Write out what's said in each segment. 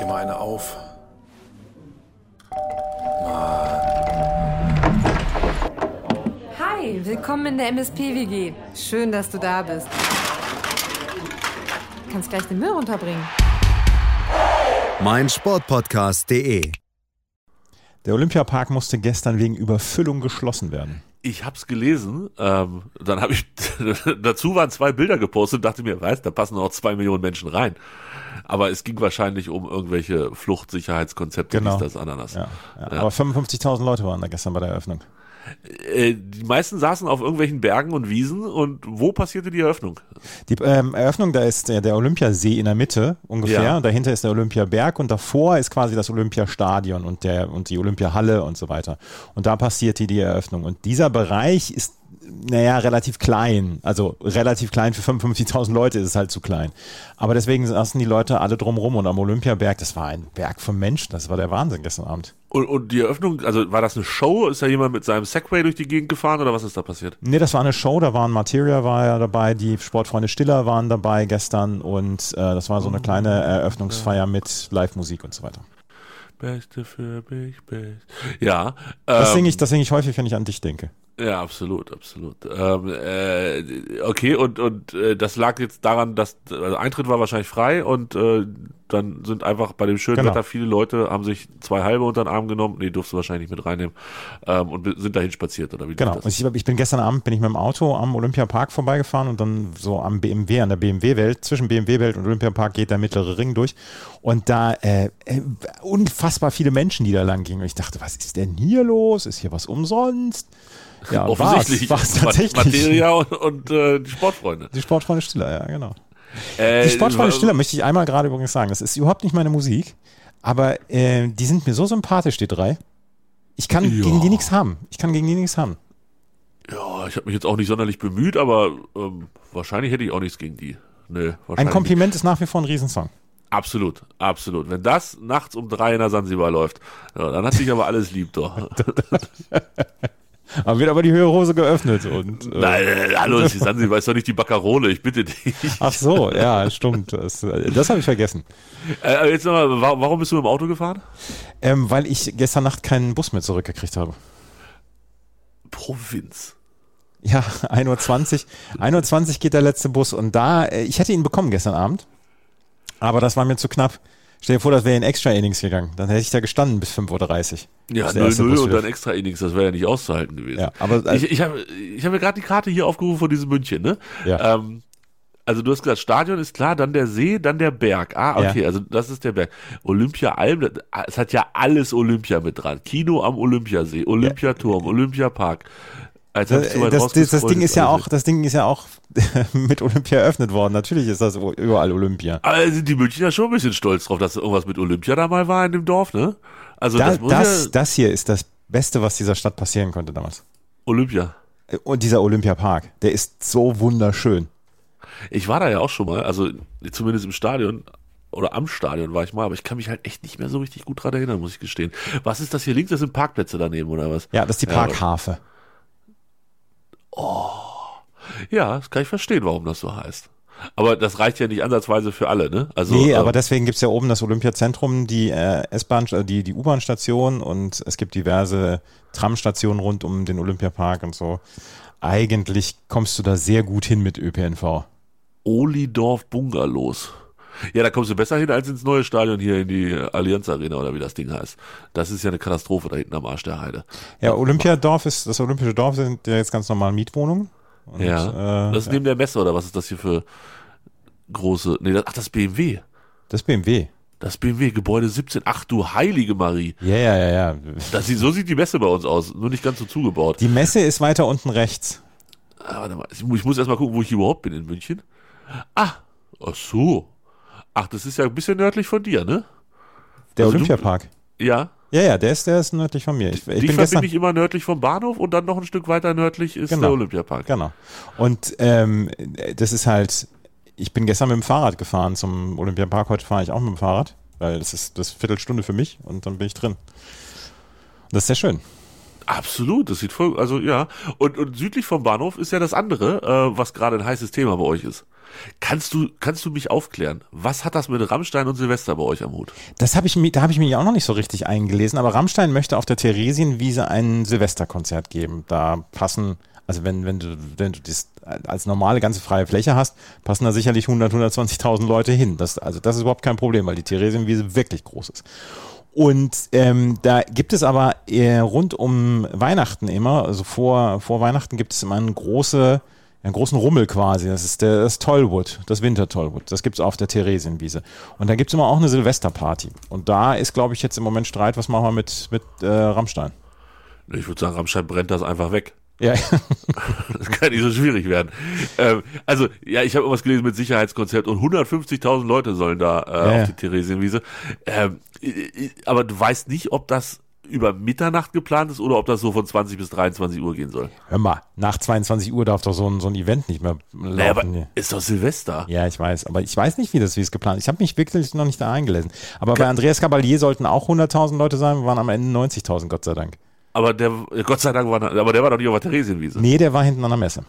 dir mal eine auf. Hi, willkommen in der MSP-WG. Schön, dass du da bist. Du kannst gleich den Müll runterbringen. mein Sportpodcast.de. Der Olympiapark musste gestern wegen Überfüllung geschlossen werden. Ich hab's gelesen, ähm, dann habe ich dazu waren zwei Bilder gepostet und dachte mir, weißt, da passen auch zwei Millionen Menschen rein. Aber es ging wahrscheinlich um irgendwelche Fluchtsicherheitskonzepte, Genau. das, Ananas. Ja, ja. Ja. Aber 55.000 Leute waren da gestern bei der Eröffnung. Äh, die meisten saßen auf irgendwelchen Bergen und Wiesen und wo passierte die Eröffnung? Die ähm, Eröffnung, da ist der, der Olympiasee in der Mitte ungefähr. Ja. Und dahinter ist der Olympiaberg und davor ist quasi das Olympiastadion und, der, und die Olympiahalle und so weiter. Und da passierte die Eröffnung. Und dieser Bereich ist, naja, relativ klein. Also relativ klein für 55.000 Leute ist es halt zu klein. Aber deswegen saßen die Leute alle drumrum und am Olympiaberg, das war ein Berg von Menschen. Das war der Wahnsinn gestern Abend. Und, und die Eröffnung, also war das eine Show? Ist da jemand mit seinem Segway durch die Gegend gefahren oder was ist da passiert? Nee, das war eine Show, da waren Materia war ja dabei, die Sportfreunde Stiller waren dabei gestern und äh, das war so eine kleine Eröffnungsfeier mit Live-Musik und so weiter. Beste für mich, best. Ja, Das ähm, singe ich, das singe ich häufig, wenn ich an dich denke. Ja, absolut, absolut. Ähm, äh, okay, und, und äh, das lag jetzt daran, dass also Eintritt war wahrscheinlich frei und äh, dann sind einfach bei dem schönen Genau. Wetter viele Leute haben sich zwei halbe unter den Arm genommen, nee, durfst du wahrscheinlich nicht mit reinnehmen ähm, und sind dahin spaziert oder wie Genau. ich, ich bin gestern Abend bin ich mit dem Auto am Olympiapark vorbeigefahren und dann so am BMW, an der BMW-Welt, zwischen BMW-Welt und Olympiapark geht der mittlere Ring durch. Und da äh, äh, unfassbar viele Menschen, die da lang gingen. Und ich dachte, was ist denn hier los? Ist hier was umsonst? Ja, Offensichtlich war's Ma- tatsächlich. Materia und, und äh, die Sportfreunde. Die Sportfreunde Stiller, ja, genau. Äh, Die Sportfreunde Stiller möchte ich einmal gerade übrigens sagen. Das ist überhaupt nicht meine Musik, aber äh, die sind mir so sympathisch, die drei. Ich kann Ja. gegen die nichts haben. Ich kann gegen die nichts haben. Ja, ich habe mich jetzt auch nicht sonderlich bemüht, aber ähm, wahrscheinlich hätte ich auch nichts gegen die. Nö, Ein Kompliment ist nach wie vor ein Riesensong. Absolut, absolut. Wenn das nachts um drei in der Sansibar läuft, ja, dann hat sich aber alles lieb doch. Aber wird aber die höhere Hose geöffnet und. Äh, Nein, äh, hallo, die Sansibar ist doch nicht die Baccarole, ich bitte dich. Ach so, ja, stimmt. Das, äh, das habe ich vergessen. Äh, jetzt nochmal, wa- warum bist du im Auto gefahren? Ähm, weil ich gestern Nacht keinen Bus mehr zurückgekriegt habe. Provinz. Ja, 1.20 Uhr. 1.20 Uhr geht der letzte Bus und da, äh, ich hätte ihn bekommen gestern Abend, aber das war mir zu knapp. Stell dir vor, das wäre in Extra Innings gegangen. Dann hätte ich da gestanden bis 5.30 Uhr. Ja, Bis der erste 0-0 Bus und dann extra Innings, das wäre ja nicht auszuhalten gewesen. Ja, aber äh, ich ich habe ich hab mir gerade die Karte hier aufgerufen von diesem München, ne? Ja. Ähm, also du hast gesagt, Stadion ist klar, dann der See, dann der Berg. Ah, Ja. okay, also das ist der Berg. Olympia Alm, das- es hat ja alles Olympia mit dran. Kino am Olympiasee, Olympiaturm, Olympiapark. Als ob ich so Äh, das, das, das Ding ist ja alles auch, das Ding ist ja auch mit Olympia eröffnet worden. Natürlich ist das überall Olympia. Aber sind die Münchner schon ein bisschen stolz drauf, dass irgendwas mit Olympia da mal war in dem Dorf, ne? Also Da, das das, ja das hier ist das Beste, was dieser Stadt passieren konnte damals. Olympia. Und dieser Olympiapark, der ist so wunderschön. Ich war da ja auch schon mal, also zumindest im Stadion oder am Stadion war ich mal, aber ich kann mich halt echt nicht mehr so richtig gut dran erinnern, muss ich gestehen. Was ist das hier links? Das sind Parkplätze daneben oder was? Ja, das ist die Ja, Parkhafe. Ja, das kann ich verstehen, warum das so heißt. Aber das reicht ja nicht ansatzweise für alle, ne? Also, nee, ähm, aber deswegen gibt's ja oben das Olympiazentrum, die äh, S-Bahn, die, die U-Bahn-Station und es gibt diverse Tramstationen rund um den Olympiapark und so. Eigentlich kommst du da sehr gut hin mit ÖPNV. Olidorf Bungalows. Ja, da kommst du besser hin als ins neue Stadion hier in die Allianz Arena oder wie das Ding heißt. Das ist ja eine Katastrophe da hinten am Arsch der Heide. Ja, Olympiadorf ist, das Olympische Dorf sind ja jetzt ganz normal Mietwohnungen. Und, ja. äh, das ist neben der Messe oder was ist das hier für große, nee, das, ach, das BMW. das BMW. Das BMW Gebäude 17. Ach du heilige Marie. Ja, ja, ja, ja. Das sieht, so sieht die Messe bei uns aus, nur nicht ganz so zugebaut. Die Messe ist weiter unten rechts. Ah, warte mal, ich, ich muss erst mal gucken, wo ich überhaupt bin in München. Ah, ach so. Ach, das ist ja ein bisschen nördlich von dir, ne? Der Also du- Olympiapark. Ja. Ja, ja, der ist, der ist nördlich von mir. Ich, ich bin verbinde gestern, ich immer nördlich vom Bahnhof und dann noch ein Stück weiter nördlich ist Genau. der Olympiapark. Genau. Und ähm, das ist halt, ich bin gestern mit dem Fahrrad gefahren zum Olympiapark. Heute fahre ich auch mit dem Fahrrad, weil das ist das ist Viertelstunde für mich und dann bin ich drin. Und das ist sehr schön. Absolut, das sieht voll, also ja. Und, und südlich vom Bahnhof ist ja das andere, äh, was gerade ein heißes Thema bei euch ist. Kannst du, kannst du mich aufklären? Was hat das mit Rammstein und Silvester bei euch am Hut? Das habe ich mir, da habe ich mich auch noch nicht so richtig eingelesen, aber Rammstein möchte auf der Theresienwiese ein Silvesterkonzert geben. Da passen, also wenn, wenn du, wenn du das als normale ganze freie Fläche hast, passen da sicherlich 100, 120.000 Leute hin. Das, also das ist überhaupt kein Problem, weil die Theresienwiese wirklich groß ist. Und ähm, da gibt es aber äh, rund um Weihnachten immer, also vor, vor Weihnachten gibt es immer eine große, einen großen Rummel quasi. Das ist der, das Tollwood, das Winter-Tollwood. Das gibt es auf der Theresienwiese. Und da gibt es immer auch eine Silvesterparty. Und da ist, glaube ich, jetzt im Moment Streit, was machen wir mit, mit äh, Rammstein? Ich würde sagen, Rammstein brennt das einfach weg. Ja. das kann nicht so schwierig werden. Ähm, also, ja, ich habe irgendwas gelesen mit Sicherheitskonzept und 150.000 Leute sollen da äh, Ja, auf die Theresienwiese. Ähm, äh, aber du weißt nicht, ob das über Mitternacht geplant ist oder ob das so von 20 bis 23 Uhr gehen soll. Hör mal, nach 22 Uhr darf doch so ein, so ein Event nicht mehr laufen. Naja, aber ist doch Silvester. Ja, ich weiß, aber ich weiß nicht, wie das, wie es geplant ist. Ich habe mich wirklich noch nicht da eingelesen. Aber bei Andreas Cavalier sollten auch 100.000 Leute sein, wir waren am Ende 90.000, Gott sei Dank. Aber der, Gott sei Dank war, aber der war doch nicht auf der Theresienwiese. Nee, der war hinten an der Messe.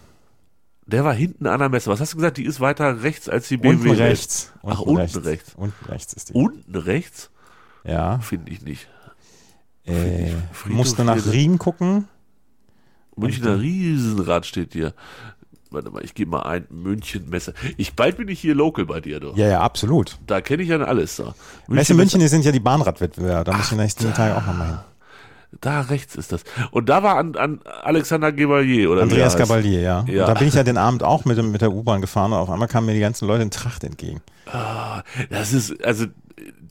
Der war hinten an der Messe. Was hast du gesagt? Die ist weiter rechts als die Unten BMW. rechts. Ach, unten rechts. Unten rechts ist die. Unten rechts? Ja. Finde ich nicht. Äh, Friedhof musste nach hier- Riem gucken. Münchner Riesenrad steht hier. Warte mal, ich gebe mal ein München Messe. Ich bald bin ich hier local bei dir, du. Ja, ja, absolut. Da kenne ich ja alles. So. Messe München, die sind ja die Bahnradwettbewerber. Da muss ich nächsten Tag auch nochmal hin. Da rechts ist das. Und da war an, an Alexander Gevalier oder Andreas er. Cavalier, ja. Ja. Da bin ich ja den Abend auch mit, mit der U-Bahn gefahren und auf einmal kamen mir die ganzen Leute in Tracht entgegen. Das ist, also,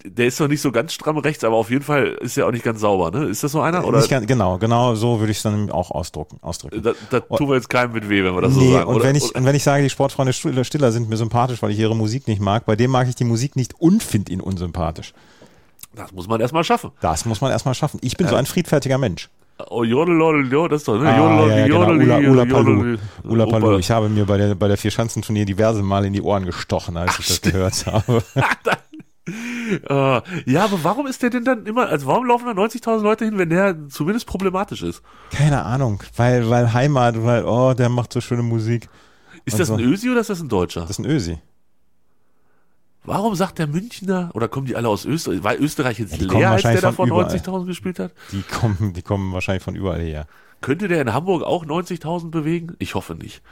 der ist noch nicht so ganz stramm rechts, aber auf jeden Fall ist er auch nicht ganz sauber, ne? Ist das so einer? Oder ganz, genau, genau so würde ich es dann auch ausdrucken. ausdrücken. da, da tun wir jetzt keinem mit weh, wenn wir das so nee, sagen. und, oder? wenn ich, oder, und wenn ich sage, die Sportfreunde Stiller Stiller sind mir sympathisch, weil ich ihre Musik nicht mag, bei dem mag ich die Musik nicht und finde ihn unsympathisch. Das muss man erstmal schaffen. Das muss man erstmal schaffen. Ich bin so ein friedfertiger Mensch. Oh, jodel, jodel, jodel, das ist doch, ne? Ah, Jodel, ja, ja, genau. Ula, Palu. Ich habe mir bei der, bei der Vierschanzenturnier diverse Mal in die Ohren gestochen, als ich das gehört habe. Äh, ja, aber warum ist der denn dann immer, also warum laufen da 90.000 Leute hin, wenn der zumindest problematisch ist? Keine Ahnung, weil, weil Heimat, weil, oh, der macht so schöne Musik. Ist das so. ein Ösi oder ist das ein Deutscher? Das ist ein Ösi. Warum sagt der Münchner, oder kommen die alle aus Österreich? War Österreich jetzt kommen leer, als der wahrscheinlich da von vor überall. 90.000 gespielt hat? Die kommen, die kommen wahrscheinlich von überall her. Könnte der in Hamburg auch 90.000 bewegen? Ich hoffe nicht.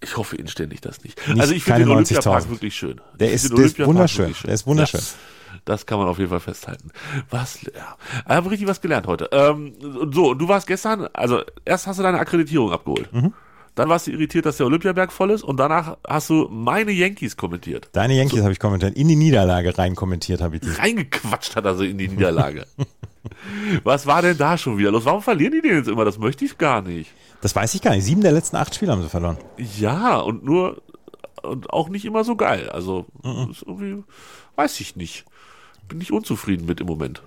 Ich hoffe inständig das nicht. Nicht- also ich finde den Olympiapark 90.000. wirklich schön. Der ist- der ist wunderschön. Der ist wunderschön. Ja, das kann man auf jeden Fall festhalten. Was, ja. Ich habe richtig was gelernt heute. Ähm, so, du warst gestern, also erst hast du deine Akkreditierung abgeholt. Mhm. Dann warst du irritiert, dass der Olympiaberg voll ist und danach hast du meine Yankees kommentiert. Deine Yankees habe ich kommentiert. In die Niederlage rein kommentiert habe ich die. Reingequatscht hat er so in die Niederlage. was war denn da schon wieder los? Warum verlieren die denn jetzt immer? Das möchte ich gar nicht. Das weiß ich gar nicht. Sieben der letzten acht Spiele haben sie verloren. Ja, und nur, und auch nicht immer so geil. Also, ist irgendwie, weiß ich nicht. Bin ich unzufrieden mit im Moment.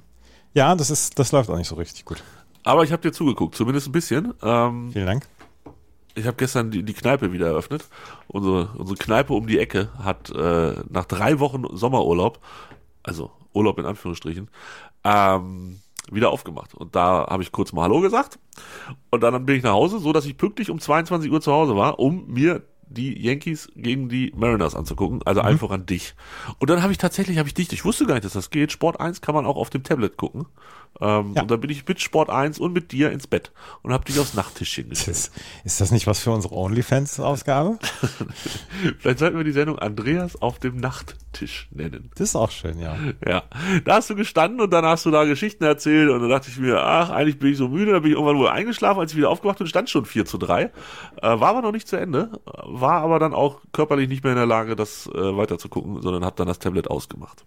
Ja, das ist, das läuft auch nicht so richtig gut. Aber ich habe dir zugeguckt, zumindest ein bisschen. Ähm, Vielen Dank. Ich habe gestern die, die Kneipe wieder eröffnet. Unsere, unsere Kneipe um die Ecke hat äh, nach drei Wochen Sommerurlaub, also Urlaub in Anführungsstrichen, ähm, wieder aufgemacht. Und da habe ich kurz mal Hallo gesagt. Und dann bin ich nach Hause, so dass ich pünktlich um 22 Uhr zu Hause war, um mir die Yankees gegen die Mariners anzugucken, also Mhm. einfach an dich. Und dann habe ich tatsächlich, habe ich dich, ich wusste gar nicht, dass das geht. Sport 1 kann man auch auf dem Tablet gucken. Ähm, Ja. Und dann bin ich mit Sport 1 und mit dir ins Bett und habe dich aufs Nachttischchen gestellt. Ist, ist das nicht was für unsere OnlyFans-Ausgabe? Vielleicht sollten wir die Sendung Andreas auf dem Nachttisch nennen. Das ist auch schön, ja. Ja, da hast du gestanden und dann hast du da Geschichten erzählt und dann dachte ich mir, ach, eigentlich bin ich so müde, dann bin ich irgendwann wohl eingeschlafen, als ich wieder aufgewacht bin, stand schon 4 zu 3. Äh, war aber noch nicht zu Ende, war aber dann auch körperlich nicht mehr in der Lage, das äh, weiter zu gucken, sondern habe dann das Tablet ausgemacht.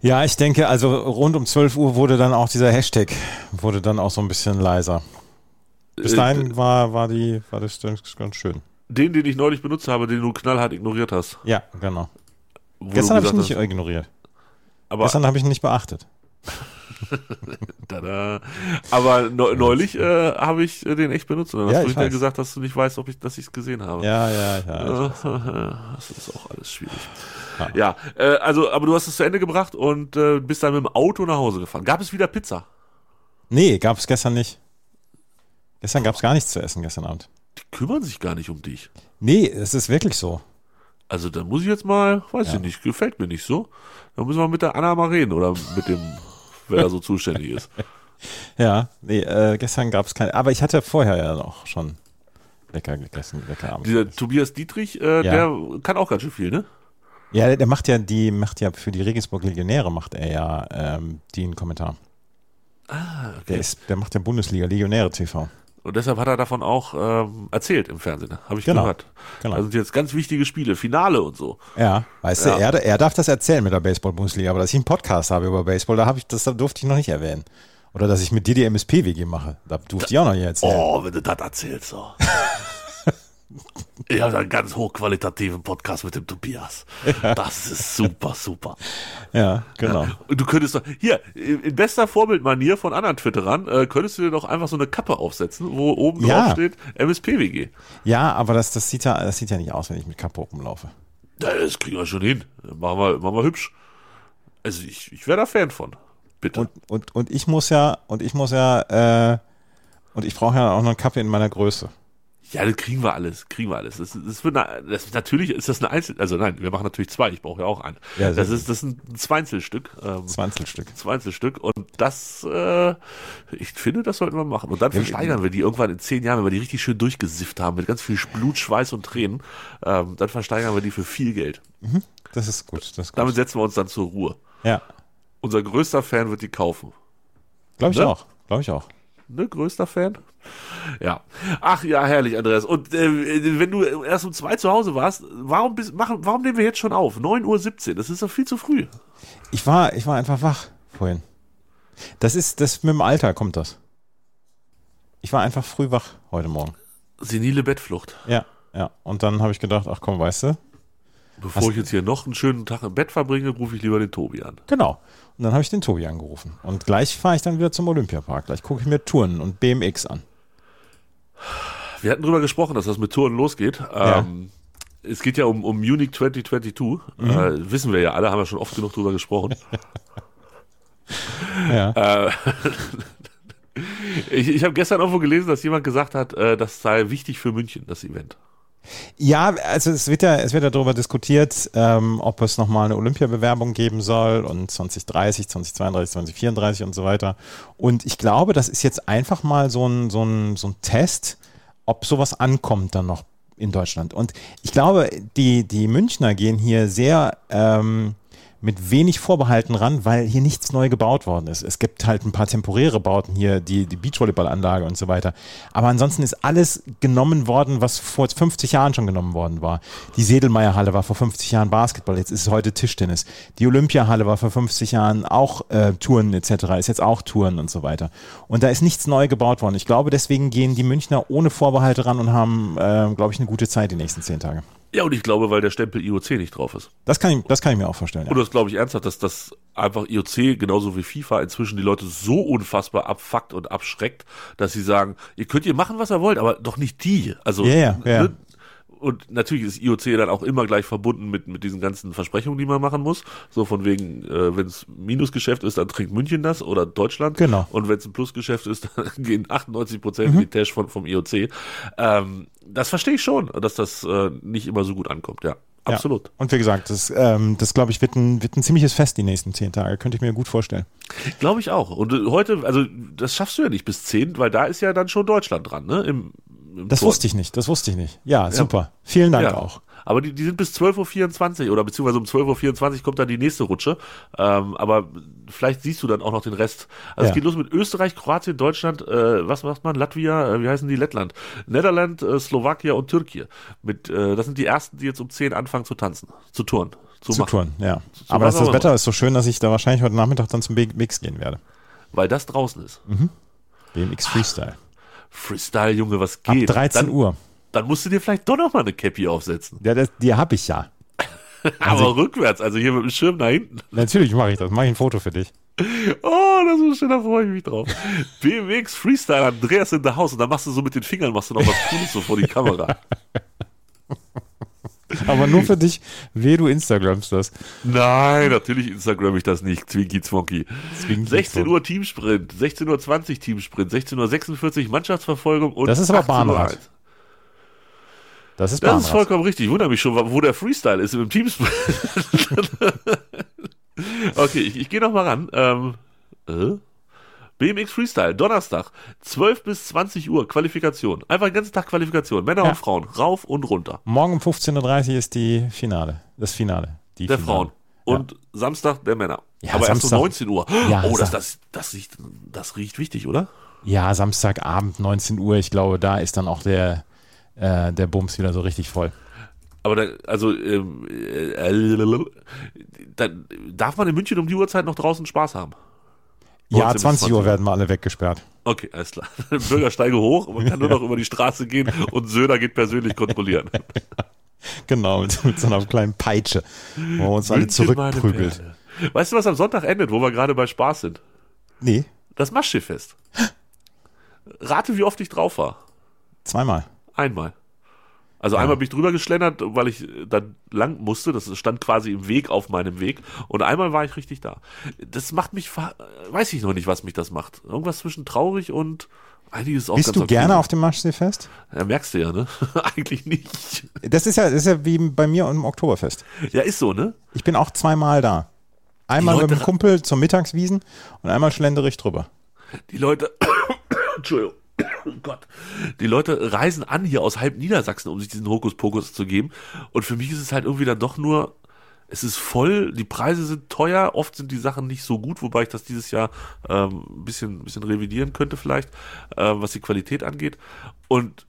Ja, ich denke, also rund um 12 Uhr wurde dann auch dieser Hashtag, wurde dann auch so ein bisschen leiser. Bis Äh, dahin war, war, die, war das ganz schön. Den, den ich neulich benutzt habe, den du knallhart ignoriert hast. Ja, genau. wo Gestern habe ich ihn nicht hast, ignoriert. aber, Gestern habe ich ihn nicht beachtet. tada. aber neu- neulich äh, habe ich äh, den echt benutzt und dann Ja, hast du ich hinterher gesagt, dass du nicht weißt, ob ich, dass ich es gesehen habe. Ja, ja, ja. Das ist auch alles schwierig. Ja, äh, also, aber du hast es zu Ende gebracht und äh, bist dann mit dem Auto nach Hause gefahren. Gab es wieder Pizza? Nee, gab es gestern nicht. Gestern gab es gar nichts zu essen, gestern Abend. Die kümmern sich gar nicht um dich. Nee, es ist wirklich so. Also da muss ich jetzt mal, weiß ich nicht, gefällt mir nicht so. Da müssen wir mit der Anna mal reden oder mit dem, wer da so zuständig ist. Ja, nee, äh, gestern gab es keine. Aber ich hatte vorher ja noch schon lecker gegessen, lecker Abend. Dieser Tobias Dietrich, äh, Ja. der kann auch ganz schön viel, ne? Ja, der- der macht ja die, macht ja für die Regensburg Legionäre macht er ja ähm, den Kommentar. Ah, Der ist, der macht ja Bundesliga Legionäre TV. Und deshalb hat er davon auch ähm, erzählt im Fernsehen, habe ich Genau. gehört. Genau. Da sind jetzt ganz wichtige Spiele, Finale und so. Ja, weißt Ja. du, er, er darf das erzählen mit der Baseball-Bundesliga, aber dass ich einen Podcast habe über Baseball, da habe ich, das durfte ich noch nicht erwähnen. Oder dass ich mit dir die MSP-WG mache, da durfte ich auch noch nicht erzählen. Oh, wenn du das erzählst, so. ich habe einen ganz hochqualitativen Podcast mit dem Tobias. Das ist super, super. Ja, genau. Und du könntest doch, hier, in bester Vorbildmanier von anderen Twitterern, äh, könntest du dir doch einfach so eine Kappe aufsetzen, wo oben Ja. drauf steht MSPWG. Ja, aber das, das, sieht ja, das sieht ja nicht aus, wenn ich mit Kappe rumlaufe. Ja, das kriegen wir schon hin. Machen wir, machen wir hübsch. Also ich, ich wäre da Fan von. Bitte. Und, und, und ich muss ja, und ich muss ja, äh, und ich brauche ja auch noch einen Kappe in meiner Größe. Ja, das kriegen wir alles, kriegen wir alles. Das, das wird eine, das, natürlich ist das eine Einzel, also nein, wir machen natürlich zwei, ich brauche ja auch einen. Ja, das ist, das ist ein Zweinzelstück. Ähm, Zwanzigsstück. Zweinzelstück und das, äh, ich finde, das sollten wir machen. Und dann versteigern wir die irgendwann in zehn Jahren, wenn wir die richtig schön durchgesifft haben, mit ganz viel Blut, Schweiß und Tränen, ähm, dann versteigern wir die für viel Geld. Das ist gut. Das ist gut. Damit setzen wir uns dann zur Ruhe. ja, Unser größter Fan wird die kaufen. glaube ich Ne? auch. Glaube ich auch. Ne, größter Fan? Ja. Ach ja, herrlich, Andreas. Und äh, wenn du erst um zwei zu Hause warst, warum, bist, machen, warum nehmen wir jetzt schon auf? 9.17 Uhr, das ist doch viel zu früh. Ich war, ich war einfach wach vorhin. Das ist, das mit dem Alter kommt das. Ich war einfach früh wach heute Morgen. Senile Bettflucht. Ja, ja. Und dann habe ich gedacht, ach komm, weißt du, Bevor Hast- ich jetzt hier noch einen schönen Tag im Bett verbringe, rufe ich lieber den Tobi an. genau. Und dann habe ich den Tobi angerufen. Und gleich fahre ich dann wieder zum Olympiapark. Gleich gucke ich mir Touren und BMX an. Wir hatten drüber gesprochen, dass das mit Touren losgeht. Ja. Ähm, es geht ja um, um Munich 2022. Äh, wissen wir ja alle, haben wir schon oft genug drüber gesprochen. Ja. äh, ich ich habe gestern irgendwo gelesen, dass jemand gesagt hat, äh, das sei wichtig für München, das Event. Ja, also es wird ja, es wird ja darüber diskutiert, ähm, ob es nochmal eine Olympiabewerbung geben soll und 2030, 2032, 2034 und so weiter. Und ich glaube, das ist jetzt einfach mal so ein, so ein, so ein Test, ob sowas ankommt dann noch in Deutschland. Und ich glaube, die, die Münchner gehen hier sehr ähm, mit wenig Vorbehalten ran, weil hier nichts neu gebaut worden ist. Es gibt halt ein paar temporäre Bauten hier, die, die Beachvolleyballanlage und so weiter. Aber ansonsten ist alles genommen worden, was vor 50 Jahren schon genommen worden war. Die Sedelmeier-Halle war vor 50 Jahren Basketball, jetzt ist es heute Tischtennis. Die Olympiahalle war vor 50 Jahren auch äh, Touren etc., ist jetzt auch Touren und so weiter. Und da ist nichts neu gebaut worden. Ich glaube, deswegen gehen die Münchner ohne Vorbehalte ran und haben, äh, glaube ich, eine gute Zeit die nächsten zehn Tage. Ja, und ich glaube, weil der Stempel IOC nicht drauf ist. Das kann ich, das kann ich mir auch vorstellen. Ja. Und das glaube ich ernsthaft, dass das einfach IOC genauso wie FIFA inzwischen die Leute so unfassbar abfuckt und abschreckt, dass sie sagen, ihr könnt ihr machen, was ihr wollt, aber doch nicht die. Also Ja, ja, ja. ne? Und natürlich ist IOC dann auch immer gleich verbunden mit, mit diesen ganzen Versprechungen, die man machen muss. So von wegen, äh, wenn es Minusgeschäft ist, dann trinkt München das oder Deutschland. Genau. Und wenn es ein Plusgeschäft ist, dann gehen 98 Prozent in die Tasche von, vom IOC. Ähm, das verstehe ich schon, dass das äh, nicht immer so gut ankommt, ja. Ja. Absolut. Und wie gesagt, das, ähm, das glaube ich, wird ein, wird ein ziemliches Fest die nächsten zehn Tage. Könnte ich mir gut vorstellen. Glaube ich auch. Und äh, heute, also das schaffst du ja nicht bis 10, weil da ist ja dann schon Deutschland dran, ne? Im Das Tor. wusste ich nicht. Das wusste ich nicht. Ja, super. Vielen Dank Ja. auch. Aber die, die sind bis 12.24 Uhr oder beziehungsweise um 12.24 Uhr kommt dann die nächste Rutsche. Ähm, aber vielleicht siehst du dann auch noch den Rest. Also Ja. es geht los mit Österreich, Kroatien, Deutschland, äh, was macht man? Latvia, äh, wie heißen die? Lettland. Niederland, äh, Slowakia und Türkei. Mit, äh, das sind die ersten, die jetzt um 10 anfangen zu tanzen, zu touren. Zu, Zu machen. touren, ja. Zu Aber was das, das Wetter ist so schön, dass ich da wahrscheinlich heute Nachmittag dann zum BMX gehen werde. Weil das draußen ist. BMX Freestyle. Freestyle, Junge, was Ab geht? 13 dann, Uhr. Dann musst du dir vielleicht doch noch mal eine Cappy aufsetzen. Ja, das, die habe ich ja. Aber rückwärts, also hier mit dem Schirm nach hinten. Natürlich mache ich das. Mache ich ein Foto für dich. Oh, das ist schön, da freue ich mich drauf. BMX Freestyle, Andreas in der Haus und dann machst du so mit den Fingern, machst du noch was Cooles so vor die Kamera. Aber nur für dich, weh du Instagramst das. Nein, natürlich Instagram ich das nicht. Zwinky Zwonky. Zwinky 16 Zwonky. Uhr Teamsprint, 16.20 Uhr Teamsprint, 16.46 Uhr Mannschaftsverfolgung und Das ist aber 18 Uhr Bahnrad. Das ist Das Bahnrad. ist vollkommen richtig. Ich wundere mich schon, wo der Freestyle ist im Teamsprint. okay, ich, ich gehe noch mal ran. Ähm, äh? BMX Freestyle, Donnerstag, 12 bis 20 Uhr, Qualifikation. Einfach den ganzen Tag Qualifikation. Männer Ja. und Frauen, rauf und runter. Morgen um 15.30 Uhr ist die Finale. Das Finale. Die Der Finale. Frauen. Und Samstag der Männer. Ja, Aber erst Samstag- um 19 Uhr. Ja, oh, das, das, das, riecht, das riecht wichtig, oder? Ja, Samstagabend 19 Uhr. Ich glaube, da ist dann auch der, äh, der Bums wieder so richtig voll. Aber da, also, ähm, äh, da, darf man in München um die Uhrzeit noch draußen Spaß haben? Ja, 19 bis 20 Uhr 20. werden wir alle weggesperrt. Okay, alles klar. Bürgersteige hoch, man kann nur noch über die Straße gehen und Söder geht persönlich kontrollieren. Genau, mit, mit so einer kleinen Peitsche, wo uns alle zurückprügelt. Weißt du, was am Sonntag endet, wo wir gerade bei Spaß sind? Nee, Das Maschschiffest. Rate, wie oft ich drauf war. zweimal. Einmal. Also einmal bin ich drüber geschlendert, weil ich dann lang musste. Das stand quasi im Weg auf meinem Weg. Und einmal war ich richtig da. Das macht mich, weiß ich noch nicht, was mich das macht. Irgendwas zwischen traurig und einiges auch Bist ganz du gerne auf dem Maschseefest? Ja, merkst du ja, ne? Eigentlich nicht. Das ist ja, das ist ja wie bei mir im Oktoberfest. Ja, ist so, ne? Ich bin auch zweimal da. Einmal mit dem Kumpel zum Mittagswiesen und einmal schlendere ich drüber. Die Leute, Entschuldigung, oh Gott, die Leute reisen an hier aus halb Niedersachsen, um sich diesen Hokuspokus zu geben. Und für mich ist es halt irgendwie dann doch nur, es ist voll, die Preise sind teuer, oft sind die Sachen nicht so gut, wobei ich das dieses Jahr ähm, ein bisschen, bisschen revidieren könnte vielleicht, äh, was die Qualität angeht. Und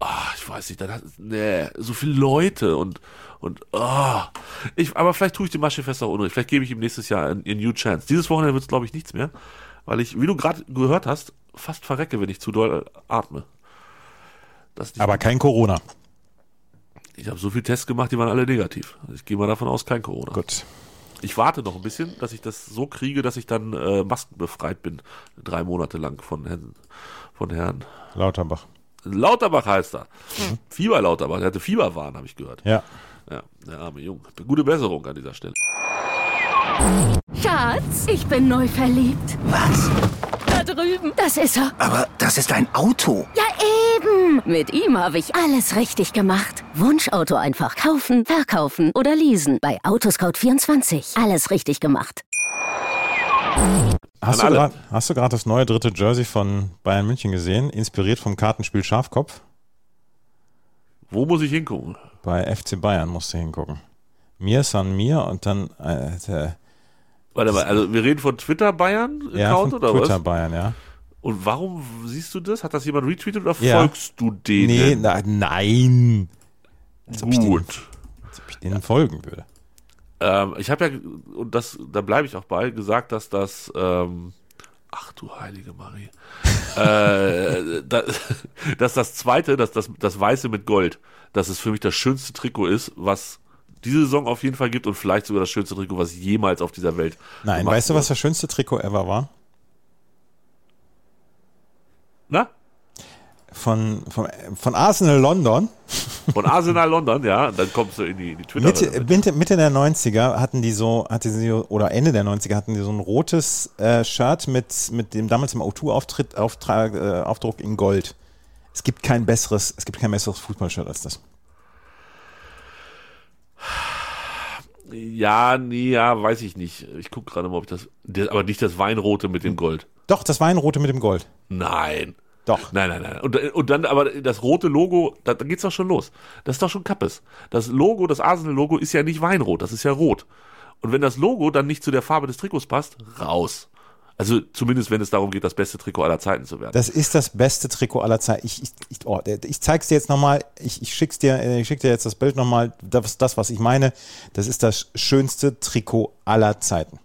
ah, ich weiß nicht, dann hat, nee, so viele Leute und und ah, ich, aber vielleicht tue ich dem Maschefest auch unrecht. Vielleicht gebe ich ihm nächstes Jahr ein, ein New Chance. Dieses Wochenende wird es, glaube ich, nichts mehr, weil ich, wie du gerade gehört hast, fast verrecke, wenn ich zu doll atme. Aber kein Corona. ich habe so viele Tests gemacht, die waren alle negativ. Also ich gehe mal davon aus, kein Corona. Gut. Ich warte noch ein bisschen, dass ich das so kriege, dass ich dann äh, maskenbefreit bin. Drei Monate lang von Herrn, von Herrn Lauterbach. Lauterbach heißt er. Fieber Lauterbach, der hatte Fieberwahn, habe ich gehört. Ja. Ja, der arme Junge. Gute Besserung an dieser Stelle. Schatz, ich bin neu verliebt. Was? Drüben. Das ist er. Aber das ist ein Auto. Ja, eben. Mit ihm habe ich alles richtig gemacht. Wunschauto einfach kaufen, verkaufen oder leasen. Bei Autoscout24. Alles richtig gemacht. An hast du gerade das neue dritte Jersey von Bayern München gesehen? Inspiriert vom Kartenspiel Schafkopf? Wo muss ich hingucken? Bei FC Bayern musst du hingucken. Mir san mir und dann äh, der, Warte mal, also wir reden von Twitter Bayern ja, Account oder Twitter was? Bayern, ja. Und warum siehst du das? Hat das jemand retweetet oder Ja. folgst du denen? Nee, na, nein. Als ich den, Gut. als ob ich denen folgen würde. Ähm, ich habe ja, und das, da bleibe ich auch bei, gesagt, dass das, ähm, ach du heilige Marie, äh, da, dass das zweite, dass das, das Weiße mit Gold, dass es für mich das schönste Trikot ist, was diese Saison auf jeden Fall gibt und vielleicht sogar das schönste Trikot, was jemals auf dieser Welt Nein, weißt du, was das schönste Trikot ever war? Na? Von, von, von Arsenal London. Von Arsenal London, ja, dann kommst du in die, in die Twitter. Mitte, Mitte, Mitte der 90er hatten die so, hatte sie, oder Ende der 90er hatten die so ein rotes äh, Shirt mit, mit dem damals im O2-Auftritt, Auftrag, äh, Aufdruck in Gold. Es gibt kein besseres, es gibt kein besseres Fußballshirt als das. Ja, nee, ja, weiß ich nicht. Ich gucke gerade mal, ob ich das, der, aber nicht das Weinrote mit dem Gold. Doch, das Weinrote mit dem Gold. Nein. Doch. Nein, nein, nein. Und, und dann aber das rote Logo, da, da geht's doch schon los. Das ist doch schon Kappes. Das Logo, das Arsenal-Logo ist ja nicht Weinrot, das ist ja rot. Und wenn das Logo dann nicht zu der Farbe des Trikots passt, raus. Also zumindest, wenn es darum geht, das beste Trikot aller Zeiten zu werden. Das ist das beste Trikot aller Zeiten. Ich, ich, ich, oh, ich zeig's dir jetzt nochmal. Ich, ich schick's dir, äh, ich schick dir jetzt das Bild nochmal. Das, das, was ich meine, das ist das schönste Trikot aller Zeiten.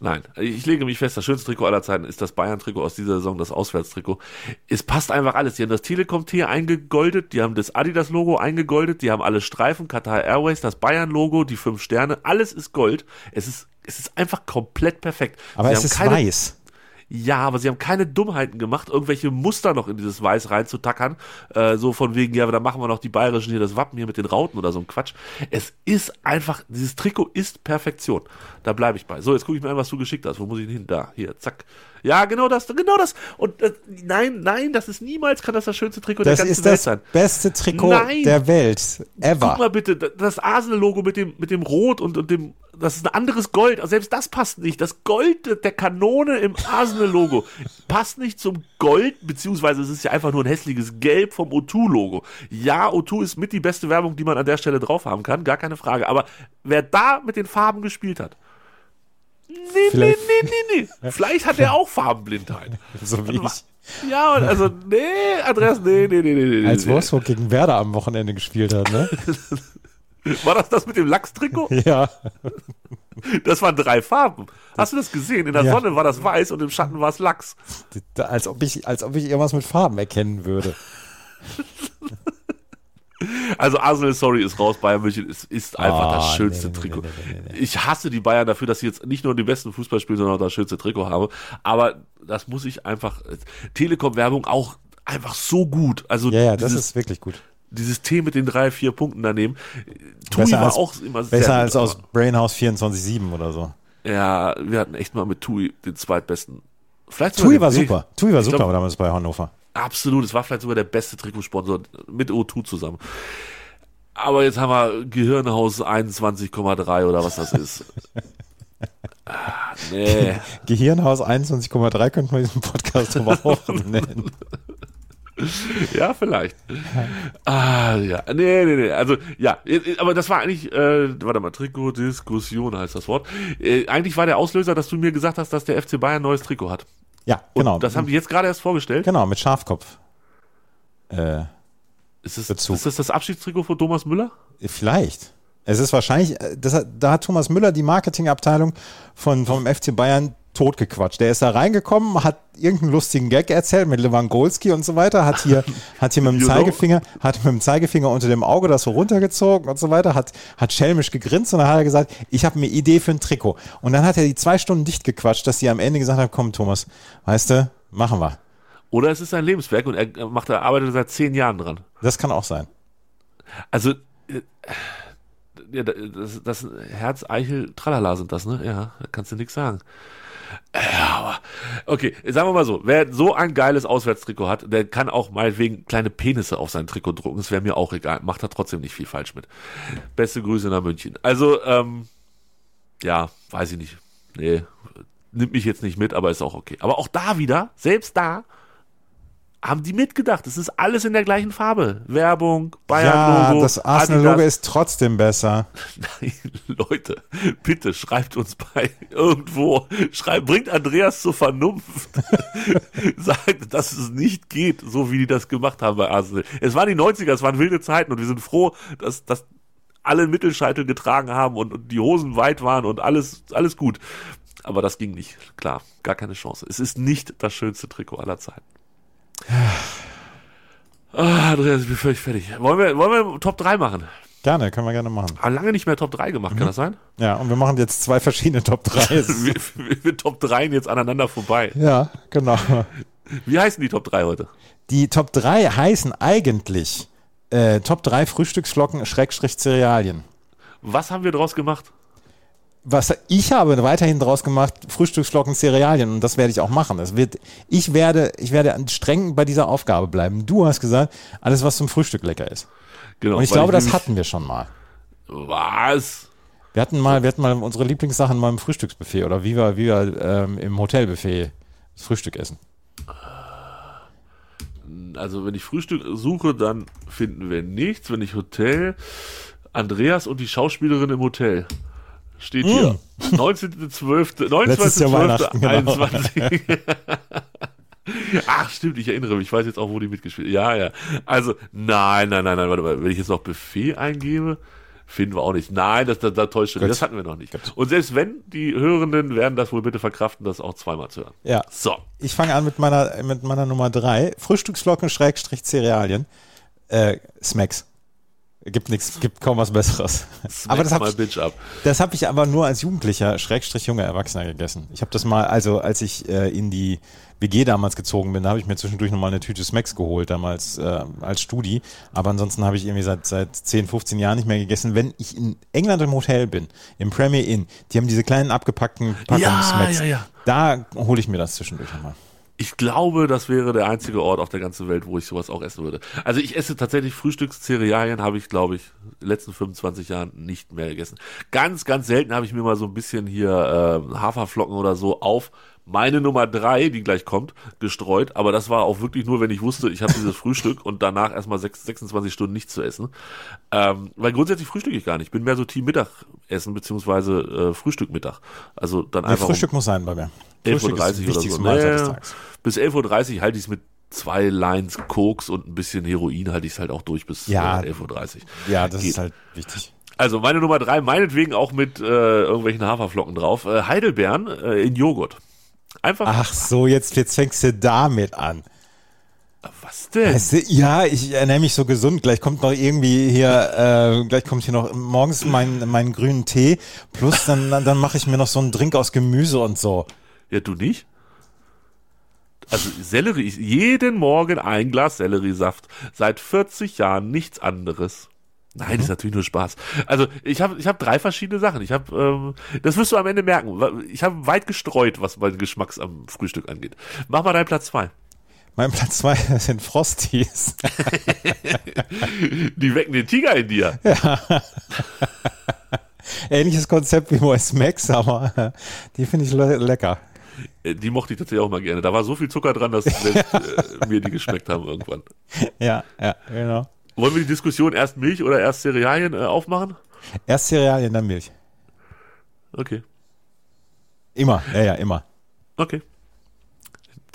Nein, ich lege mich fest, das schönste Trikot aller Zeiten ist das Bayern-Trikot aus dieser Saison, das Auswärtstrikot. Es passt einfach alles. Die haben das Telekom-T eingegoldet, die haben das Adidas-Logo eingegoldet, die haben alle Streifen, Qatar Airways, das Bayern-Logo, die fünf Sterne, alles ist Gold. Es ist, es ist einfach komplett perfekt. Aber Sie es ist keine- weiß. Ja, aber sie haben keine Dummheiten gemacht, irgendwelche Muster noch in dieses Weiß reinzutackern. Äh, so von wegen, ja, dann machen wir noch die bayerischen hier, das Wappen hier mit den Rauten oder so ein Quatsch. Es ist einfach, dieses Trikot ist Perfektion. Da bleibe ich bei. So, jetzt gucke ich mir an, was du geschickt hast. Wo muss ich denn hin? Da, hier, zack. Ja, genau das, genau das. Und äh, nein, nein, das ist niemals kann das das schönste Trikot Das der ganzen ist Welt das sein. beste Trikot Nein. der Welt. Guck Ever. mal bitte, das Arsenal-Logo mit dem, mit dem Rot und, und dem, das ist ein anderes Gold. Also selbst das passt nicht. Das Gold der Kanone im Arsenal-Logo passt nicht zum Gold, beziehungsweise es ist ja einfach nur ein hässliches Gelb vom O2-Logo. Ja, O2 ist mit die beste Werbung, die man an der Stelle drauf haben kann, gar keine Frage. Aber wer da mit den Farben gespielt hat, nee, nee, Vielleicht- nee, nee, nee. Vielleicht hat er auch Farbenblindheit. So wie ich. Ja, und also, nee, Andreas, nee, nee, nee, nee, nee. Als nee. Wolfsburg gegen Werder am Wochenende gespielt hat, ne? War das das mit dem Lachstrikot? ja. Das waren drei Farben. Hast du das gesehen? In der Ja. Sonne war das weiß und im Schatten war es Lachs. Als ob ich, als ob ich irgendwas mit Farben erkennen würde. Also Arsenal, sorry, ist raus. Bayern München ist, ist einfach Ah, das schönste nee, nee, Trikot. nee. Ich hasse die Bayern dafür, dass sie jetzt nicht nur den besten Fußball spielen, sondern auch das schönste Trikot haben. Aber das muss ich einfach. Telekom-Werbung auch einfach so gut. Also Ja, ja, das ist wirklich gut. Dieses T mit den drei, vier Punkten daneben. Tui Besser war als- auch immer sehr Besser als aus Brainhouse 24-7 oder so. Ja, wir hatten echt mal mit Tui den zweitbesten. Vielleicht Tui war super. Tui war super glaub, damals bei Hannover. Absolut, es war vielleicht sogar der beste Trikotsponsor mit O2 zusammen. Aber jetzt haben wir Gehirnhaus 21,3 oder was das ist. ah, nee. Gehirnhaus 21,3 könnte man diesen Podcast aber auch nennen. Ja, vielleicht. Ah, ja. Nee, nee, nee. Also, ja. äh, Aber das war eigentlich, äh, warte mal, Trikot-Diskussion heißt das Wort. Äh, eigentlich war der Auslöser, dass du mir gesagt hast, dass der FC Bayern ein neues Trikot hat. Ja, Und genau. Das haben die jetzt gerade erst vorgestellt. genau, mit Schafkopf. Äh, Ist das, Bezug. ist das das Abschiedstrikot von Thomas Müller? vielleicht. Es ist wahrscheinlich, äh, das da hat Thomas Müller die Marketingabteilung von, vom FC Bayern totgequatscht. Der ist da reingekommen, hat irgendeinen lustigen Gag erzählt mit Lewandowski und so weiter, hat hier, hat hier mit dem. Zeigefinger, hat mit dem Zeigefinger unter dem Auge das so runtergezogen und so weiter, hat, hat schelmisch gegrinst und dann hat er gesagt, ich habe eine Idee für ein Trikot. Und dann hat er die zwei Stunden dicht gequatscht, dass sie am Ende gesagt haben, komm Thomas, weißt du, machen wir. Oder es ist sein Lebenswerk und er macht, er arbeitet seit zehn Jahren dran. Das kann auch sein. Also, äh, ja, das, das Herz, Eichel, Tralala sind das, ne? Ja, da kannst du nichts sagen. Okay, sagen wir mal so, wer so ein geiles Auswärtstrikot hat, der kann auch meinetwegen kleine Penisse auf sein Trikot drucken, das wäre mir auch egal, macht er trotzdem nicht viel falsch mit. Beste Grüße nach München. Also, ähm, ja, weiß ich nicht. Nee, nimmt mich jetzt nicht mit, aber ist auch okay. Aber auch da wieder, selbst da, haben die mitgedacht. Es ist alles in der gleichen Farbe. Werbung, Ja, Bayern-Logo. das Arsenal-Logo ist trotzdem besser. Nein, Leute, bitte schreibt uns bei irgendwo. Schreibt, bringt Andreas zur Vernunft. Sagt, dass es nicht geht, so wie die das gemacht haben bei Arsenal. Es waren die 90er, es waren wilde Zeiten und wir sind froh, dass, dass alle Mittelscheitel getragen haben und, und die Hosen weit waren und alles, alles gut. Aber das ging nicht. Klar, gar keine Chance. Es ist nicht das schönste Trikot aller Zeiten. Ah, Andreas, ich bin völlig fertig. Wollen wir, wollen wir Top 3 machen? Gerne, können wir gerne machen. Aber lange nicht mehr Top 3 gemacht, kann das sein? Ja, und wir machen jetzt zwei verschiedene Top 3. wir, wir, wir Top 3 jetzt aneinander vorbei. ja, genau. Wie heißen die Top 3 heute? Die Top 3 heißen eigentlich äh, Top 3 Frühstücksflocken Schrägstrich Cerealien. Was haben wir draus gemacht? Was ich habe weiterhin draus gemacht, Frühstücksflocken Cerealien und das werde ich auch machen. Es wird, ich werde, ich werde streng bei dieser Aufgabe bleiben. Du hast gesagt, alles was zum Frühstück lecker ist. Genau, Und ich glaube, das nämlich- hatten wir schon mal. Was? Wir hatten mal, wir hatten mal unsere Lieblingssachen mal im Frühstücksbuffet oder wie wir, wie wir ähm, im Hotelbuffet das Frühstück essen. Also, wenn ich Frühstück suche, dann finden wir nichts. Wenn ich Hotel, Andreas und die Schauspielerin im Hotel. Steht hier. 19.12. Hm. Genau. 19.12.21. Ach, stimmt, ich erinnere mich. Ich weiß jetzt auch, wo die mitgespielt Ja, ja. Also, nein, nein, nein, nein, warte mal. Wenn ich jetzt noch Buffet eingebe, finden wir auch nicht. Nein, das, das, das täuscht schon. Das hatten wir noch nicht. Und selbst wenn, die Hörenden werden das wohl bitte verkraften, das auch zweimal zu hören. Ja. So. Ich fange an mit meiner, mit meiner Nummer 3. Frühstücksflocken Schrägstrich Cerealien. Äh, Smacks. Gibt nichts, gibt kaum was Besseres. aber das habe ich, das hab ich aber nur als Jugendlicher, Schrägstrich junger Erwachsener gegessen. Ich habe das mal, also als ich äh, in die WG damals gezogen bin, da habe ich mir zwischendurch nochmal eine Tüte Smacks geholt, damals äh, als Studi. Aber ansonsten habe ich irgendwie seit, seit 10, 15 Jahren nicht mehr gegessen. Wenn ich in England im Hotel bin, im Premier Inn, die haben diese kleinen abgepackten Packungen Ja, Smacks. ja, ja. Da hole ich mir das zwischendurch nochmal. Ich glaube, das wäre der einzige Ort auf der ganzen Welt, wo ich sowas auch essen würde. Also ich esse tatsächlich Frühstückscerealien, habe ich, glaube ich, in den letzten 25 Jahren nicht mehr gegessen. Ganz, ganz selten habe ich mir mal so ein bisschen hier äh, Haferflocken oder so auf meine Nummer drei, die gleich kommt, gestreut. Aber das war auch wirklich nur, wenn ich wusste, ich habe dieses Frühstück und danach erstmal sechs- 26 Stunden nichts zu essen. Ähm, weil grundsätzlich frühstücke ich gar nicht. Ich bin mehr so Team Mittagessen beziehungsweise äh, Frühstück Mittag. Also dann Ja, einfach um Frühstück muss sein bei mir. 11.30 Frühstück ist die Uhr oder so. Tages. bis 11.30 Uhr halte ich es mit zwei Lines Koks und ein bisschen Heroin halte ich es halt auch durch bis Ja. äh, 11.30 Uhr. Ja, das Geht. ist halt wichtig. Also meine Nummer drei, meinetwegen auch mit äh, irgendwelchen Haferflocken drauf. Äh, Heidelbeeren äh, in Joghurt. Einfach, Ach so, jetzt, jetzt fängst du damit an. was denn? Weißt du, ja, ich ernähre mich so gesund. Gleich kommt noch irgendwie hier, äh, gleich kommt hier noch morgens mein, meinen grünen Tee. Plus dann, dann, dann mache ich mir noch so einen Drink aus Gemüse und so. Ja, du nicht? Also Sellerie, jeden Morgen ein Glas Selleriesaft. Seit 40 Jahren nichts anderes. Nein, ist natürlich nur Spaß. Also ich habe ich hab drei verschiedene Sachen. Ich habe, ähm, das wirst du am Ende merken. Ich habe weit gestreut, was mein Geschmacks am Frühstück angeht. Mach mal deinen Platz zwei. Mein Platz zwei sind Frosties. Die wecken den Tiger in dir. Ähnliches Konzept wie bei Smacks, aber die finde ich le lecker. Äh, Die mochte ich tatsächlich auch mal gerne. Da war so viel Zucker dran, dass äh, mir die geschmeckt haben irgendwann. Ja, ja, genau. Wollen wir die Diskussion erst Milch oder erst Cerealien äh, aufmachen? Erst Cerealien, dann Milch. Okay. Immer, ja, ja, immer. Okay.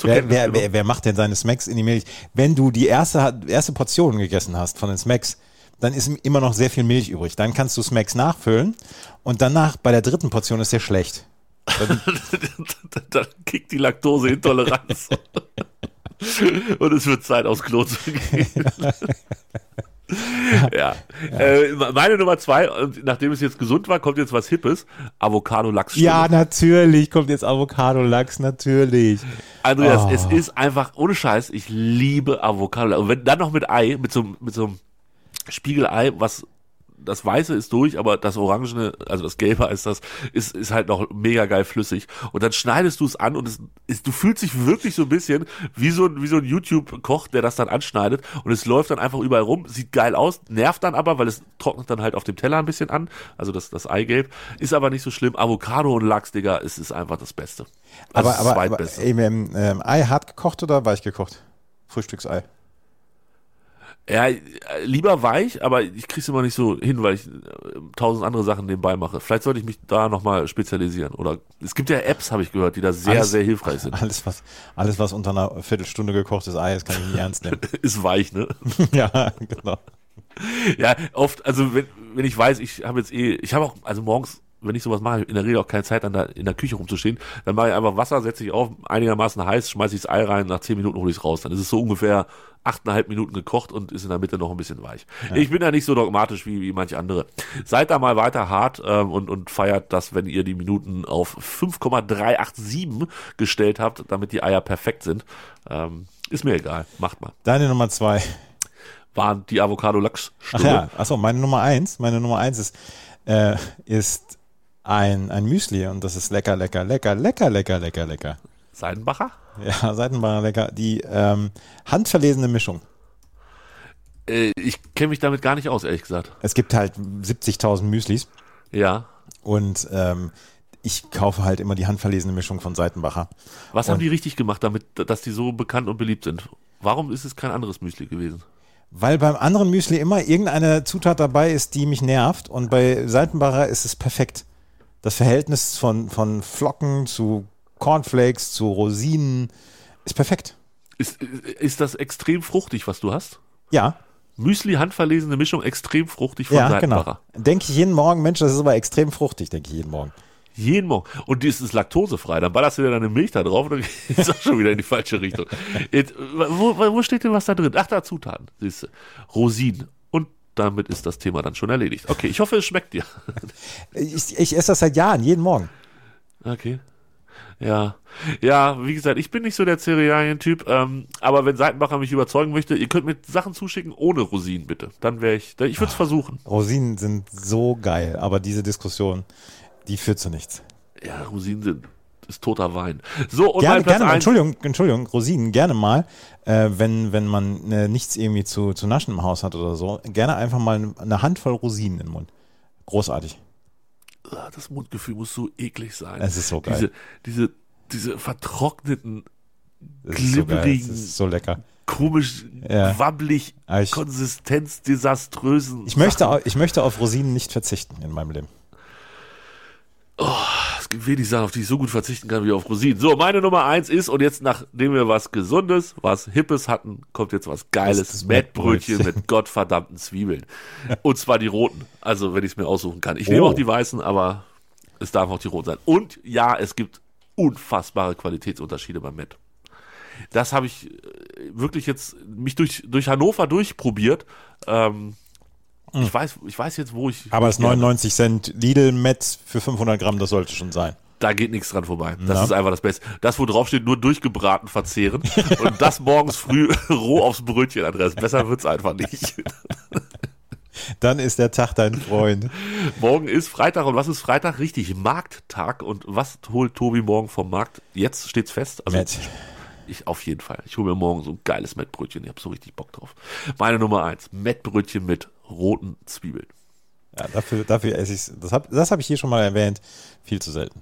Wer, wer, wer, wer macht denn seine Smacks in die Milch? Wenn du die erste, erste Portion gegessen hast von den Smacks, dann ist immer noch sehr viel Milch übrig. Dann kannst du Smacks nachfüllen und danach bei der dritten Portion ist der schlecht. dann kickt die Laktoseintoleranz. Und es wird Zeit, aufs Klo zu gehen. ja. Äh, meine Nummer zwei, und nachdem es jetzt gesund war, kommt jetzt was Hippes. Avocado-Lachs. Ja, natürlich kommt jetzt Avocado-Lachs, natürlich. Andreas, Oh. es ist einfach, ohne Scheiß, ich liebe Avocado. Und wenn dann noch mit Ei, mit so, mit so einem Spiegelei, was das Weiße ist durch, aber das Orangene, also das Gelbe ist das, ist, ist halt noch mega geil flüssig. Und dann schneidest du es an und es ist, du fühlst dich wirklich so ein bisschen wie so ein, wie so ein YouTube-Koch, der das dann anschneidet und es läuft dann einfach überall rum, sieht geil aus, nervt dann aber, weil es trocknet dann halt auf dem Teller ein bisschen an, also das, das Eigelb, ist aber nicht so schlimm. Avocado und Lachs, Digga, es ist einfach das Beste. Also Aber, das aber, aber ähm, Ei hart gekocht oder weich gekocht? Frühstücksei. Ja, äh, lieber weich, aber ich krieg's immer nicht so hin, weil ich äh, tausend andere Sachen nebenbei mache. Vielleicht sollte ich mich da nochmal spezialisieren. Oder es gibt ja Apps, habe ich gehört, die da sehr, Alles- sehr hilfreich sind. Alles was, alles, was unter einer Viertelstunde gekochtes Ei ist, kann ich nicht ernst nehmen. Ist weich, ne? ja, genau. Ja, oft, also wenn, wenn ich weiß, ich habe jetzt eh, ich habe auch, also morgens, wenn ich sowas mache, in der Regel auch keine Zeit, dann da in der Küche rumzustehen, dann mache ich einfach Wasser, setze ich auf, einigermaßen heiß, schmeiße ich das Ei rein, nach zehn Minuten hole ich es raus. Dann ist es so ungefähr achteinhalb Minuten gekocht und ist in der Mitte noch ein bisschen weich. Ich bin da nicht so dogmatisch wie, wie manche andere. Seid da mal weiter hart ähm, und, und feiert das, wenn ihr die Minuten auf 5,387 gestellt habt, damit die Eier perfekt sind. Ähm, ist mir egal, macht mal. Deine Nummer zwei. Waren die Ach Avocado-Lachs-Stunde. ja, achso, meine Nummer eins. Meine Nummer eins ist, äh, ist ein, ein Müsli und das ist lecker, lecker, lecker, lecker, lecker, lecker, lecker. Seidenbacher? Ja, Seitenbarer lecker. Die ähm, handverlesene Mischung. Äh, ich kenne mich damit gar nicht aus, ehrlich gesagt. Es gibt halt 70.000 Müslis Ja. und ähm, ich kaufe halt immer die handverlesene Mischung von Seitenbacher. Was haben Und- die richtig gemacht, damit, dass die so bekannt und beliebt sind? Warum ist es kein anderes Müsli gewesen? Weil beim anderen Müsli immer irgendeine Zutat dabei ist, die mich nervt und bei Seitenbacher ist es perfekt. Das Verhältnis von, von Flocken zu Cornflakes zu Rosinen ist perfekt. Ist, ist das extrem fruchtig, was du hast? Ja, Müsli, handverlesene Mischung, extrem fruchtig von ja, genau. Denke ich jeden Morgen, Mensch, das ist aber extrem fruchtig, denke ich jeden Morgen. Jeden Morgen. Und die ist, ist laktosefrei. Dann ballerst du dir deine Milch da drauf und dann geht's auch schon wieder in die falsche Richtung. Jetzt, wo, wo steht denn was da drin? Ach, da Zutaten. Siehst du. Rosinen und damit ist das Thema dann schon erledigt. Okay, ich hoffe, es schmeckt dir. Ich, ich esse das seit Jahren, jeden Morgen. Okay. Ja, ja, wie gesagt, ich bin nicht so der Cerealien-Typ, ähm, aber wenn Seitenbacher mich überzeugen möchte, ihr könnt mir Sachen zuschicken ohne Rosinen, bitte. Dann wäre ich, ich würde es versuchen. Rosinen sind so geil, aber diese Diskussion, die führt zu nichts. Ja, Rosinen sind, ist toter Wein. So, und Gerne, gerne, Entschuldigung, Entschuldigung, Rosinen, gerne mal, äh, wenn, wenn man äh, nichts irgendwie zu, zu naschen im Haus hat oder so, gerne einfach mal eine Handvoll Rosinen im Mund. Großartig. Ah, das Mundgefühl muss so eklig sein. Es ist so geil. Diese, diese, diese vertrockneten, so glibberigen, so lecker. komisch, Ja. wabbelig, Aber ich- konsistenzdesaströsen. Ich möchte, Sachen. ich möchte auf Rosinen nicht verzichten in meinem Leben. Gibt wenig Sachen, auf die ich so gut verzichten kann wie auf Rosinen. So, meine Nummer eins ist, und jetzt nachdem wir was Gesundes, was Hippes hatten, kommt jetzt was Geiles. Mettbrötchen mit gottverdammten Zwiebeln. Und zwar die roten. Also, wenn ich es mir aussuchen kann. Ich nehme Oh. auch die weißen, aber es darf auch die roten sein. Und ja, es gibt unfassbare Qualitätsunterschiede beim Mett. Das habe ich äh, wirklich jetzt mich durch, durch Hannover durchprobiert. Ähm, ich, weiß, ich weiß jetzt, wo ich. Aber es gerne- 99 Cent Lidl Met für 500 Gramm, das sollte schon sein. Da geht nichts dran vorbei. Das Na? ist einfach das Beste. Das, wo drauf steht, nur durchgebraten verzehren und das morgens früh roh aufs Brötchen adressen. Besser wird's einfach nicht. Dann ist der Tag dein Freund. Morgen ist Freitag und was ist Freitag? Richtig, Markttag. Und was holt Tobi morgen vom Markt? Jetzt steht's fest. Also Met. ich auf jeden Fall. Ich hole mir morgen so ein geiles Mettbrötchen. Ich habe so richtig Bock drauf. Meine Nummer eins, Mettbrötchen mit roten Zwiebeln. Ja, dafür, dafür esse ich Das habe das hab ich hier schon mal erwähnt. Viel zu selten.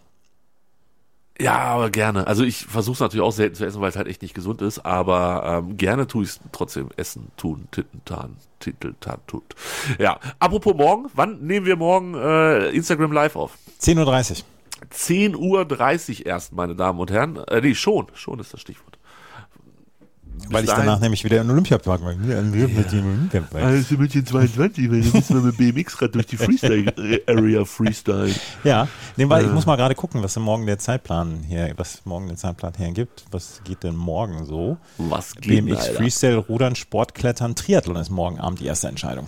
Ja, aber gerne. Also ich versuche es natürlich auch selten zu essen, weil es halt echt nicht gesund ist, aber ähm, gerne tue ich es trotzdem. Essen, tun, titten, tan, titel, tan, tut. Ja, apropos morgen, wann nehmen wir morgen äh, Instagram Live auf? 10.30 Uhr. 10.30 Uhr erst, meine Damen und Herren. Äh, nee, schon, schon ist das Stichwort. Weil ich danach nämlich wieder im Olympiapark war. Ja, mit dem Olympiapark. Also mit den 22, weil du bist mal mit BMX-Rad durch die Freestyle-Area Freestyle. Ja, nee, weil ich Äh. muss mal gerade gucken, was morgen der Zeitplan hier, was morgen der Zeitplan hergibt. Was geht denn morgen so? Was geht, BMX, Alter? Freestyle, Rudern, Sportklettern, Triathlon ist morgen Abend die erste Entscheidung.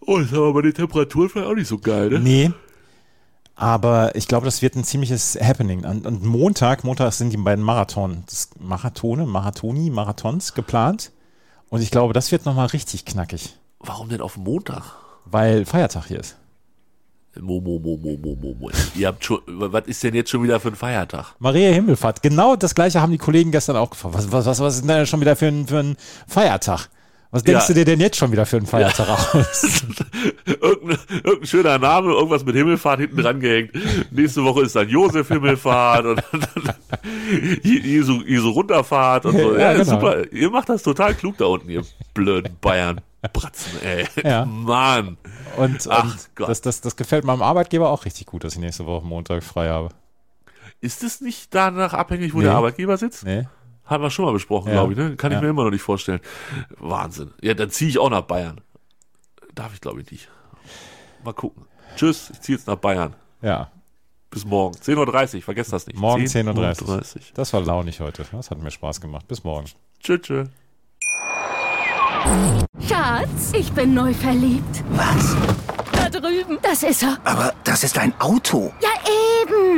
Oh, ist aber bei den Temperaturen vielleicht auch nicht so geil, ne? Nee. Aber ich glaube, das wird ein ziemliches Happening. Und, Montag, Montag sind die beiden Marathon, Marathone, Marathoni, Marathons geplant. Und ich glaube, das wird nochmal richtig knackig, Warum denn auf Montag? weil Feiertag hier ist. Mo, mo, mo, mo, mo, mo, mo. Ihr habt schon, was ist denn jetzt schon wieder für ein Feiertag? Maria Himmelfahrt, genau das gleiche haben die Kollegen gestern auch gefragt. Was, was, was, was ist denn schon wieder für ein, für ein Feiertag? Was denkst Ja. du dir denn jetzt schon wieder für einen Feiertag aus? irgendein, irgendein schöner Name, irgendwas mit Himmelfahrt hinten dran gehängt. Nächste Woche ist dann Josef Himmelfahrt und dann Jesu, Jesu Runterfahrt und so. Ja, Ja, genau. super. Ihr macht das total klug da unten, ihr blöden Bayern. Bratzen, ey. Ja. Mann. Und, Ach und Gott. das, das, das gefällt meinem Arbeitgeber auch richtig gut, dass ich nächste Woche Montag frei habe. Ist es nicht danach abhängig, wo Nee. der Arbeitgeber sitzt? Nee? Haben wir schon mal besprochen, Ja. glaube ich. Ne? Kann ich Ja. mir immer noch nicht vorstellen. Wahnsinn. Ja, dann ziehe ich auch nach Bayern. Darf ich, glaube ich, nicht. Mal gucken. Tschüss, ich ziehe jetzt nach Bayern. Ja, Bis morgen. 10.30 Uhr, vergesst das nicht. morgen 10.30 Uhr. 10.30 Das war launig heute. Das hat mir Spaß gemacht. Bis morgen. Tschüss, tschüss. Schatz, ich bin neu verliebt. Was? Da drüben. Das ist er. Aber das ist ein Auto. Ja,